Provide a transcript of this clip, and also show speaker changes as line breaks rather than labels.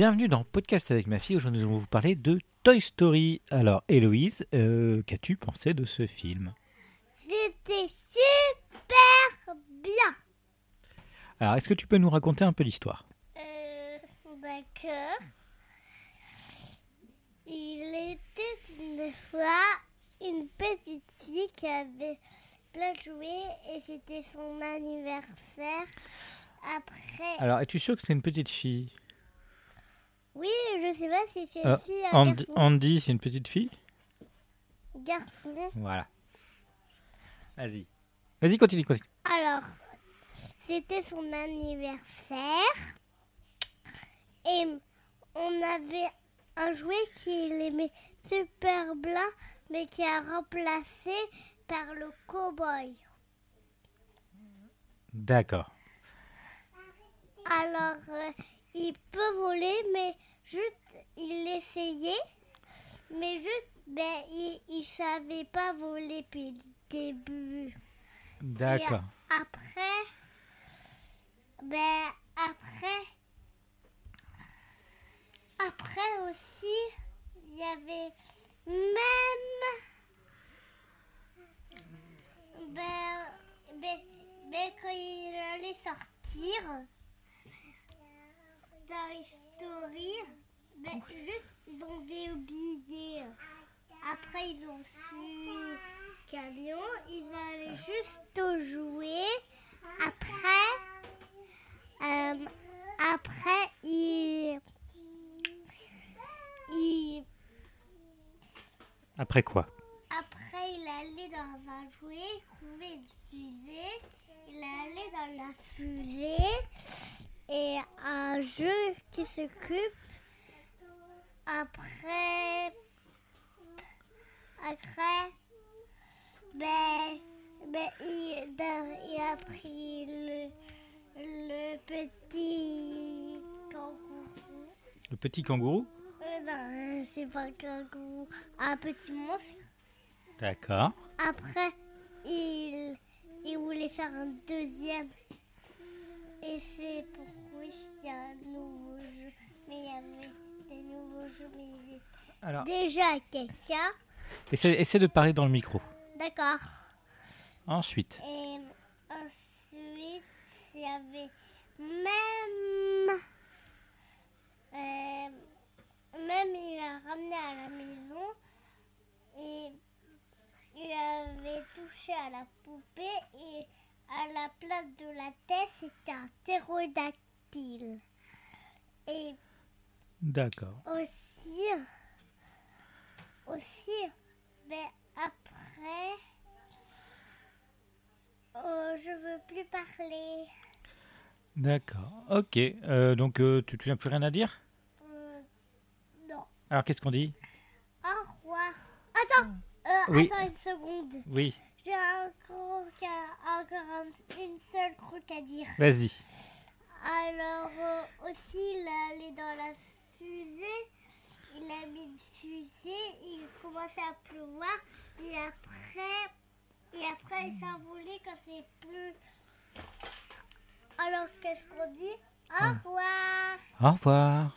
Bienvenue dans Podcast avec ma fille. Aujourd'hui, nous allons vous parler de Toy Story. Alors, Héloïse, euh, qu'as-tu pensé de ce film?
C'était super bien.
Alors, est-ce que tu peux nous raconter un peu l'histoire?
Euh, D'accord. Il était une fois une petite fille qui avait plein de jouets et c'était son anniversaire. Après,
Alors, es-tu sûr que c'est une petite fille?
Oui, je sais pas si c'est
Euh,
une fille ou un
Andy,
garçon.
Andy, c'est une petite fille?
Garçon.
Voilà. Vas-y. Vas-y, continue, continue.
Alors, c'était son anniversaire et on avait un jouet qu'il aimait super bien, mais qui a remplacé par le cow-boy.
D'accord.
Alors, euh, il peut voler, mais juste, il essayait, mais juste, ben, il, il savait pas voler depuis le début.
D'accord.
Après, ben après, après aussi, il y avait même, ben, ben, ben, quand il allait sortir dans Story, ben, juste ils ont oublié. Après ils ont su camion, ils allaient juste jouer. Après, euh, après, ils, ils-
Après quoi?
Après, il allait dans un jouet, il trouvait une fusée. Il allait dans la fusée et un jeu qui s'occupe. Après, après, ben, ben, il, il a pris le, le petit kangourou.
Le petit kangourou
Euh, non, c'est pas un kangourou, un petit monstre.
D'accord.
Après, il, il voulait faire un deuxième. Et c'est pourquoi
Alors,
déjà quelqu'un.
essaie, essaie de parler dans le micro.
D'accord.
Ensuite.
Et ensuite, il y avait même. euh, même il a ramené à la maison et il avait touché à la poupée et à la place de la tête, c'était un ptérodactyle. Et
D'accord.
aussi, aussi, mais après, oh, je veux plus parler.
D'accord. Ok. Euh, donc, euh, tu n'as plus rien à dire?
Euh, non.
Alors, qu'est-ce qu'on dit?
Au revoir. Attends, euh,
Oui.
attends une seconde.
Oui.
J'ai encore, qu'à- encore un- une seule truc à dire.
Vas-y.
Alors euh, aussi, il est allé dans la fusée. Il a mis une fusée. Il commençait à pleuvoir. Et après, et après, il envolé quand c'est plus. Alors qu'est-ce qu'on dit? Au
Ah.
revoir.
Au revoir.